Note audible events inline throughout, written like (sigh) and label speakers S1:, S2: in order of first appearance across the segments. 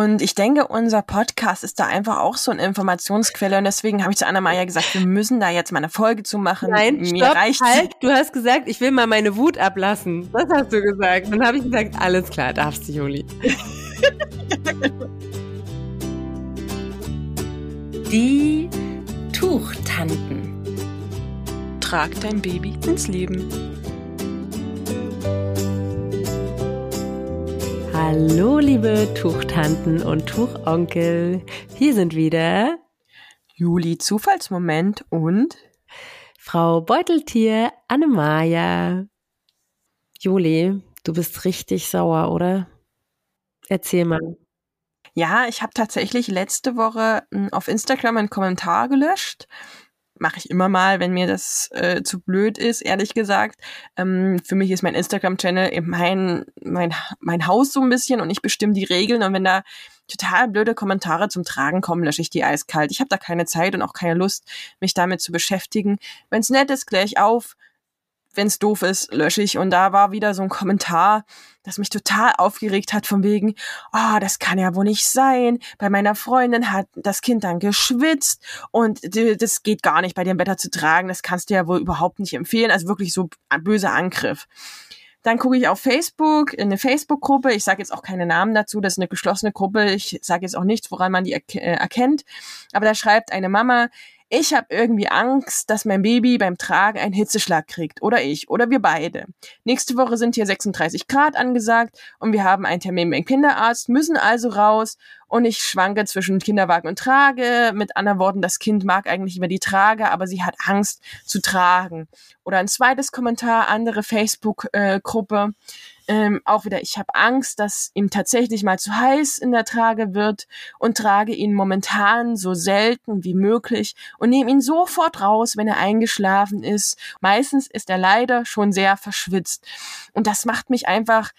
S1: Und ich denke, unser Podcast ist da einfach auch so eine Informationsquelle. Und deswegen habe ich zu Anna-Maja gesagt, wir müssen da jetzt mal eine Folge zu machen.
S2: Nein, Mir stopp, reicht halt. Du hast gesagt, ich will mal meine Wut ablassen. Das hast du gesagt. Und dann habe ich gesagt, alles klar, darfst du, Juli. (laughs)
S3: Die Tuchtanten.
S1: Trag dein Baby ins Leben.
S2: Hallo, liebe Tuchtanten und Tuchonkel. Hier sind wieder
S1: Juli Zufallsmoment und
S2: Frau Beuteltier Annemaja. Juli, du bist richtig sauer, oder? Erzähl mal.
S1: Ja, ich habe tatsächlich letzte Woche hm, auf Instagram einen Kommentar gelöscht mache ich immer mal, wenn mir das äh, zu blöd ist, ehrlich gesagt. Ähm, für mich ist mein Instagram-Channel eben mein, mein, mein Haus so ein bisschen und ich bestimme die Regeln und wenn da total blöde Kommentare zum Tragen kommen, lösche ich die eiskalt. Ich habe da keine Zeit und auch keine Lust, mich damit zu beschäftigen. Wenn es nett ist, kläre ich auf wenn es doof ist, lösche ich. Und da war wieder so ein Kommentar, das mich total aufgeregt hat, von wegen, ah, oh, das kann ja wohl nicht sein. Bei meiner Freundin hat das Kind dann geschwitzt und das geht gar nicht bei dem Wetter zu tragen. Das kannst du ja wohl überhaupt nicht empfehlen. Also wirklich so ein böser Angriff. Dann gucke ich auf Facebook, in eine Facebook-Gruppe. Ich sage jetzt auch keine Namen dazu, das ist eine geschlossene Gruppe. Ich sage jetzt auch nichts, woran man die äh, erkennt. Aber da schreibt eine Mama, ich habe irgendwie Angst, dass mein Baby beim Tragen einen Hitzeschlag kriegt. Oder ich. Oder wir beide. Nächste Woche sind hier 36 Grad angesagt und wir haben einen Termin beim Kinderarzt, müssen also raus und ich schwanke zwischen Kinderwagen und Trage. Mit anderen Worten, das Kind mag eigentlich über die Trage, aber sie hat Angst zu tragen. Oder ein zweites Kommentar, andere Facebook-Gruppe. Äh, ähm, auch wieder, ich habe Angst, dass ihm tatsächlich mal zu heiß in der Trage wird und trage ihn momentan so selten wie möglich und nehme ihn sofort raus, wenn er eingeschlafen ist. Meistens ist er leider schon sehr verschwitzt. Und das macht mich einfach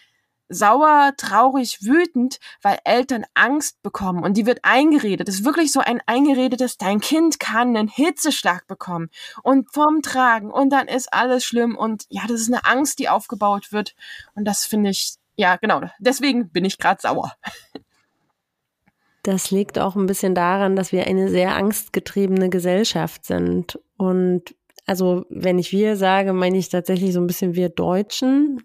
S1: sauer, traurig, wütend, weil Eltern Angst bekommen. Und die wird eingeredet. Das ist wirklich so ein eingeredetes, dein Kind kann einen Hitzeschlag bekommen und vom Tragen und dann ist alles schlimm. Und ja, das ist eine Angst, die aufgebaut wird. Und das finde ich, ja, genau, deswegen bin ich gerade sauer.
S2: Das liegt auch ein bisschen daran, dass wir eine sehr angstgetriebene Gesellschaft sind. Und also wenn ich wir sage, meine ich tatsächlich so ein bisschen wir Deutschen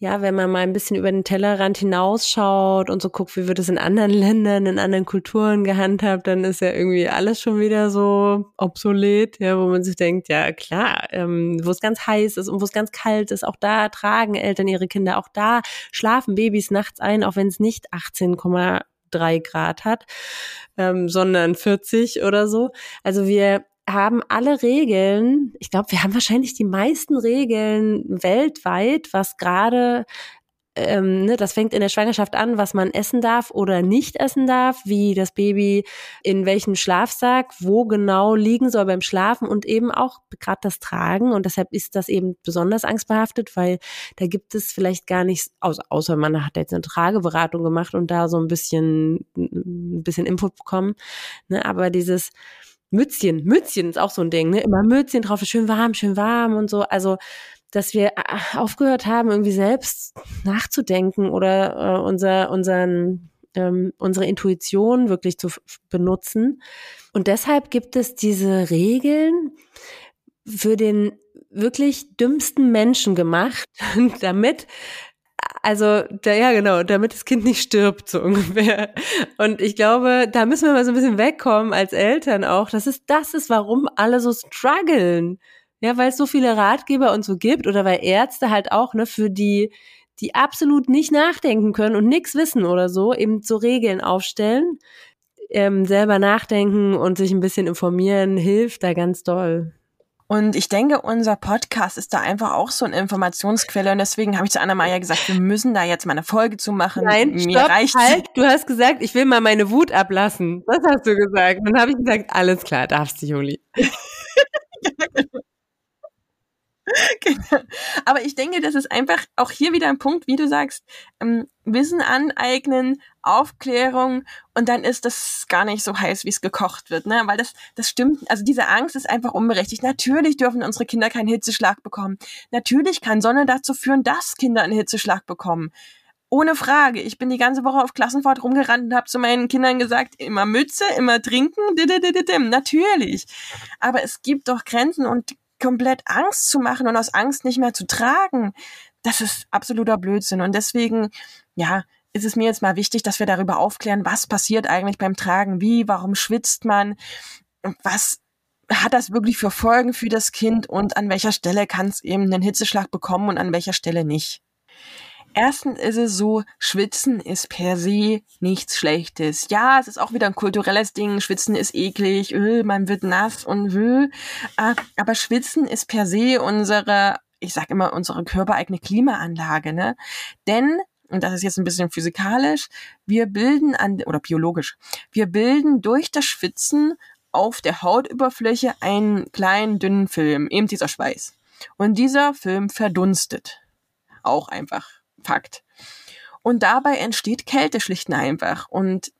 S2: ja, wenn man mal ein bisschen über den Tellerrand hinausschaut und so guckt, wie wird es in anderen (laughs) Ländern, in anderen Kulturen gehandhabt, dann ist ja irgendwie alles schon wieder so obsolet, ja, wo man sich denkt, ja klar, ähm, wo es ganz heiß ist und wo es ganz kalt ist, auch da tragen Eltern ihre Kinder, auch da schlafen Babys nachts ein, auch wenn es nicht 18,3 Grad hat, ähm, sondern 40 oder so. Also wir haben alle Regeln, ich glaube, wir haben wahrscheinlich die meisten Regeln weltweit, was gerade ähm, ne, das fängt in der Schwangerschaft an, was man essen darf oder nicht essen darf, wie das Baby in welchem Schlafsack, wo genau liegen soll beim Schlafen und eben auch gerade das Tragen. Und deshalb ist das eben besonders angstbehaftet, weil da gibt es vielleicht gar nichts, außer, außer man hat jetzt eine Trageberatung gemacht und da so ein bisschen, ein bisschen Input bekommen. Ne, aber dieses, Mützchen, Mützchen ist auch so ein Ding, ne? Immer Mützchen drauf, schön warm, schön warm und so. Also, dass wir äh, aufgehört haben, irgendwie selbst nachzudenken oder äh, unser, unseren, ähm, unsere Intuition wirklich zu benutzen. Und deshalb gibt es diese Regeln für den wirklich dümmsten Menschen gemacht, (laughs) damit also, da, ja, genau, damit das Kind nicht stirbt, so (laughs) ungefähr. Und ich glaube, da müssen wir mal so ein bisschen wegkommen als Eltern auch. Das ist, das ist, warum alle so strugglen. Ja, weil es so viele Ratgeber und so gibt oder weil Ärzte halt auch, ne, für die, die absolut nicht nachdenken können und nichts wissen oder so, eben so Regeln aufstellen. Ähm, selber nachdenken und sich ein bisschen informieren hilft da ganz doll.
S1: Und ich denke, unser Podcast ist da einfach auch so eine Informationsquelle. Und deswegen habe ich zu Anna-Maja gesagt, wir müssen da jetzt mal eine Folge zu machen.
S2: Nein, Mir stopp, reicht halt. Du hast gesagt, ich will mal meine Wut ablassen. Das hast du gesagt. Und dann habe ich gesagt, alles klar, darfst du, Juli.
S1: genau. (laughs) (laughs) Aber ich denke, das ist einfach auch hier wieder ein Punkt, wie du sagst, ähm, Wissen aneignen, Aufklärung und dann ist das gar nicht so heiß, wie es gekocht wird, ne? Weil das, das stimmt, also diese Angst ist einfach unberechtigt. Natürlich dürfen unsere Kinder keinen Hitzeschlag bekommen. Natürlich kann Sonne dazu führen, dass Kinder einen Hitzeschlag bekommen. Ohne Frage. Ich bin die ganze Woche auf Klassenfahrt rumgerannt und habe zu meinen Kindern gesagt, immer Mütze, immer trinken, natürlich. Aber es gibt doch Grenzen und komplett Angst zu machen und aus Angst nicht mehr zu tragen, das ist absoluter Blödsinn. Und deswegen, ja, ist es mir jetzt mal wichtig, dass wir darüber aufklären, was passiert eigentlich beim Tragen, wie, warum schwitzt man, was hat das wirklich für Folgen für das Kind und an welcher Stelle kann es eben einen Hitzeschlag bekommen und an welcher Stelle nicht. Erstens ist es so, Schwitzen ist per se nichts Schlechtes. Ja, es ist auch wieder ein kulturelles Ding. Schwitzen ist eklig, öh, man wird nass und wö. Ah, aber Schwitzen ist per se unsere, ich sag immer, unsere körpereigene Klimaanlage, ne? Denn und das ist jetzt ein bisschen physikalisch, wir bilden an, oder biologisch, wir bilden durch das Schwitzen auf der Hautüberfläche einen kleinen, dünnen Film, eben dieser Schweiß. Und dieser Film verdunstet. Auch einfach Fakt. Und dabei entsteht Kälte schlicht und einfach. Und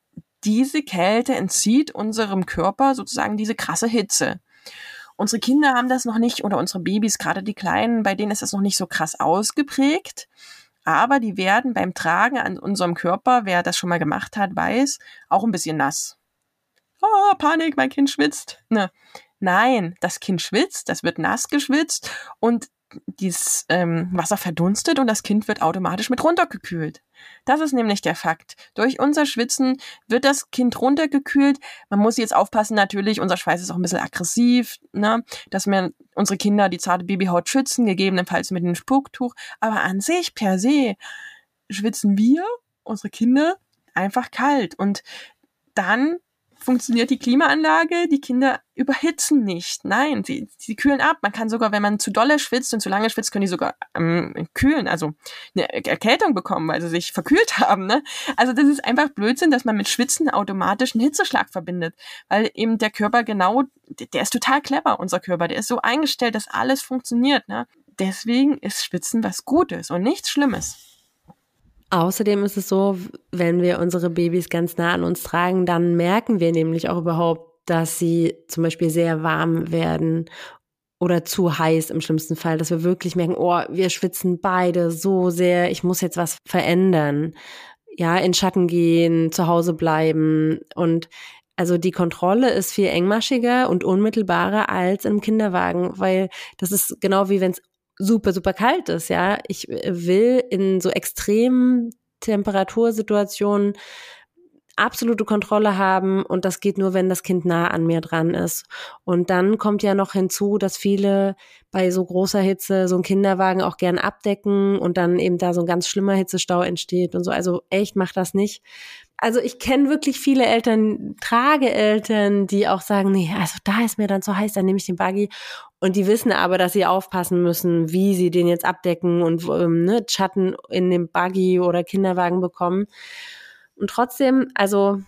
S1: diese Kälte entzieht unserem Körper sozusagen diese krasse Hitze. Unsere Kinder haben das noch nicht, oder unsere Babys, gerade die Kleinen, bei denen ist das noch nicht so krass ausgeprägt. Aber die werden beim Tragen an unserem Körper, wer das schon mal gemacht hat, weiß, auch ein bisschen nass. Oh, Panik, mein Kind schwitzt. Ne. Nein, das Kind schwitzt, das wird nass geschwitzt und dieses ähm, Wasser verdunstet und das Kind wird automatisch mit runtergekühlt. Das ist nämlich der Fakt. Durch unser Schwitzen wird das Kind runtergekühlt. Man muss jetzt aufpassen, natürlich, unser Schweiß ist auch ein bisschen aggressiv, ne? dass wir unsere Kinder die zarte Babyhaut schützen, gegebenenfalls mit einem Spucktuch. Aber an sich, per se, schwitzen wir, unsere Kinder, einfach kalt. Und dann funktioniert die Klimaanlage, die Kinder überhitzen nicht. Nein, sie, sie kühlen ab. Man kann sogar, wenn man zu dolle schwitzt und zu lange schwitzt, können die sogar ähm, kühlen, also eine Erkältung bekommen, weil sie sich verkühlt (laughs) haben. Ne? Also das ist einfach Blödsinn, dass man mit Schwitzen automatisch einen Hitzeschlag verbindet, weil eben der Körper genau, der ist total clever, unser Körper, der ist so eingestellt, dass alles funktioniert. Ne? Deswegen ist Schwitzen was Gutes und nichts Schlimmes.
S2: Außerdem ist es so, wenn wir unsere Babys ganz nah an uns tragen, dann merken wir nämlich auch überhaupt, dass sie zum Beispiel sehr warm werden oder zu heiß im schlimmsten Fall, dass wir wirklich merken, oh, wir schwitzen beide so sehr, ich muss jetzt was verändern. Ja, in Schatten gehen, zu Hause bleiben und also die Kontrolle ist viel engmaschiger und unmittelbarer als im Kinderwagen, weil das ist genau wie wenn es super, super kalt ist, ja. Ich äh, will in so extremen Temperatursituationen absolute Kontrolle haben und das geht nur, wenn das Kind nah an mir dran ist. Und dann kommt ja noch hinzu, dass viele bei so großer Hitze so einen Kinderwagen auch gern abdecken und dann eben da so ein ganz schlimmer Hitzestau entsteht und so. Also echt, mach das nicht also ich kenne wirklich viele Eltern, Trageeltern, die auch sagen, nee, also da ist mir dann zu heiß, dann nehme ich den Buggy. Und die wissen aber, dass sie aufpassen müssen, wie sie den jetzt abdecken und ähm, ne, Schatten in dem Buggy oder Kinderwagen bekommen. Und trotzdem, also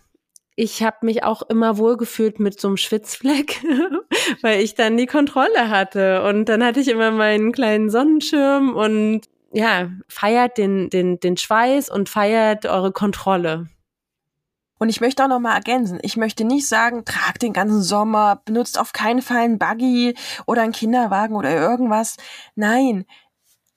S2: ich habe mich auch immer wohlgefühlt mit so einem Schwitzfleck, (laughs) weil ich dann die Kontrolle hatte. Und dann hatte ich immer meinen kleinen Sonnenschirm und ja, feiert den, den, den Schweiß und feiert eure Kontrolle.
S1: Und ich möchte auch noch mal ergänzen, ich möchte nicht sagen, trag den ganzen Sommer, benutzt auf keinen Fall einen Buggy oder einen Kinderwagen oder irgendwas. Nein,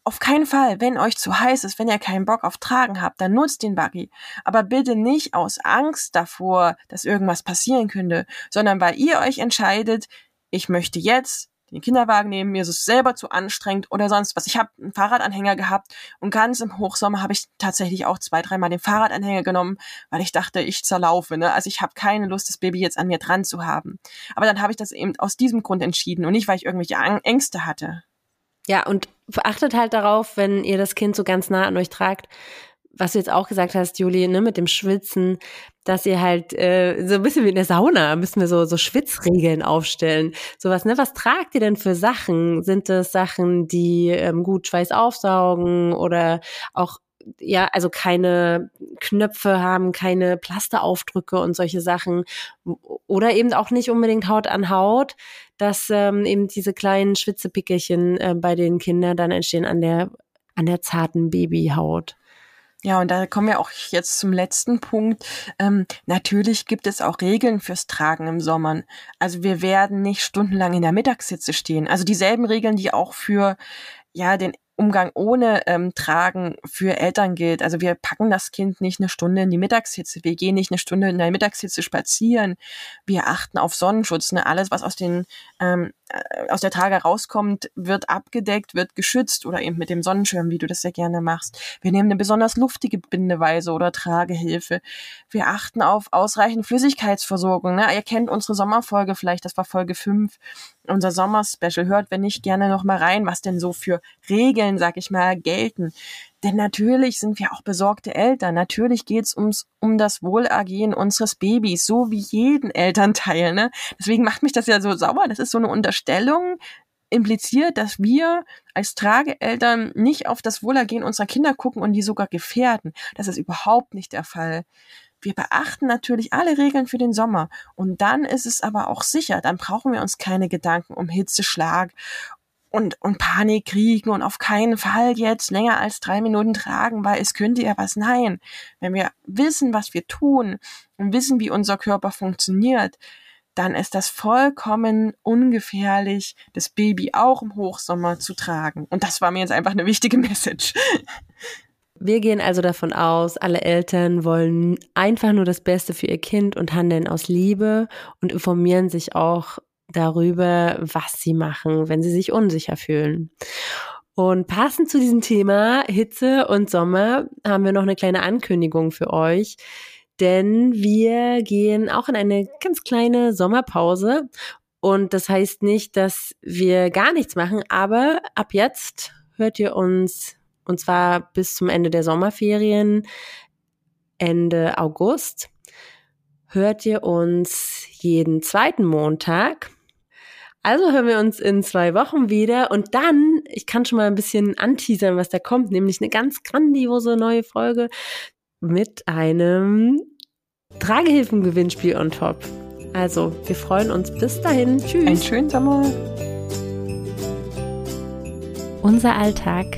S1: auf keinen Fall, wenn euch zu heiß ist, wenn ihr keinen Bock auf Tragen habt, dann nutzt den Buggy. Aber bitte nicht aus Angst davor, dass irgendwas passieren könnte, sondern weil ihr euch entscheidet, ich möchte jetzt den Kinderwagen nehmen, mir ist es selber zu anstrengend oder sonst was. Ich habe einen Fahrradanhänger gehabt und ganz im Hochsommer habe ich tatsächlich auch zwei, dreimal den Fahrradanhänger genommen, weil ich dachte, ich zerlaufe. Ne? Also ich habe keine Lust, das Baby jetzt an mir dran zu haben. Aber dann habe ich das eben aus diesem Grund entschieden und nicht, weil ich irgendwelche Ängste hatte.
S2: Ja, und achtet halt darauf, wenn ihr das Kind so ganz nah an euch tragt, was du jetzt auch gesagt hast, Juli, ne, mit dem Schwitzen, dass ihr halt äh, so ein bisschen wie in der Sauna müssen wir so so Schwitzregeln aufstellen. Sowas, ne? Was tragt ihr denn für Sachen? Sind es Sachen, die ähm, gut Schweiß aufsaugen oder auch ja, also keine Knöpfe haben, keine Plasteraufdrücke und solche Sachen. Oder eben auch nicht unbedingt Haut an Haut, dass ähm, eben diese kleinen Schwitzepickelchen äh, bei den Kindern dann entstehen an der, an der zarten Babyhaut.
S1: Ja, und da kommen wir auch jetzt zum letzten Punkt. Ähm, natürlich gibt es auch Regeln fürs Tragen im Sommer. Also wir werden nicht stundenlang in der Mittagssitze stehen. Also dieselben Regeln, die auch für ja den Umgang ohne ähm, Tragen für Eltern gilt. Also wir packen das Kind nicht eine Stunde in die Mittagshitze, wir gehen nicht eine Stunde in der Mittagshitze spazieren, wir achten auf Sonnenschutz. Ne? Alles, was aus, den, ähm, äh, aus der Trage rauskommt, wird abgedeckt, wird geschützt oder eben mit dem Sonnenschirm, wie du das sehr gerne machst. Wir nehmen eine besonders luftige Bindeweise oder Tragehilfe. Wir achten auf ausreichend Flüssigkeitsversorgung. Ne? Ihr kennt unsere Sommerfolge vielleicht, das war Folge 5 unser Sommerspecial. Hört, wenn nicht, gerne noch mal rein, was denn so für Regeln, sag ich mal, gelten. Denn natürlich sind wir auch besorgte Eltern. Natürlich geht's ums, um das Wohlergehen unseres Babys, so wie jeden Elternteil. Ne? Deswegen macht mich das ja so sauer. Das ist so eine Unterstellung, impliziert, dass wir als Trageeltern nicht auf das Wohlergehen unserer Kinder gucken und die sogar gefährden. Das ist überhaupt nicht der Fall wir beachten natürlich alle Regeln für den Sommer. Und dann ist es aber auch sicher, dann brauchen wir uns keine Gedanken um Hitzeschlag und, und Panik kriegen und auf keinen Fall jetzt länger als drei Minuten tragen, weil es könnte ja was. Nein, wenn wir wissen, was wir tun und wissen, wie unser Körper funktioniert, dann ist das vollkommen ungefährlich, das Baby auch im Hochsommer zu tragen. Und das war mir jetzt einfach eine wichtige (laughs) Message.
S2: Wir gehen also davon aus, alle Eltern wollen einfach nur das Beste für ihr Kind und handeln aus Liebe und informieren sich auch darüber, was sie machen, wenn sie sich unsicher fühlen. Und passend zu diesem Thema Hitze und Sommer haben wir noch eine kleine Ankündigung für euch, denn wir gehen auch in eine ganz kleine Sommerpause. Und das heißt nicht, dass wir gar nichts machen, aber ab jetzt hört ihr uns und zwar bis zum Ende der Sommerferien, Ende August, hört ihr uns jeden zweiten Montag. Also hören wir uns in zwei Wochen wieder und dann, ich kann schon mal ein bisschen anteasern, was da kommt, nämlich eine ganz grandiose neue Folge mit einem Tragehilfengewinnspiel on top. Also, wir freuen uns bis dahin. Tschüss.
S1: Einen schönen Sommer.
S3: Unser Alltag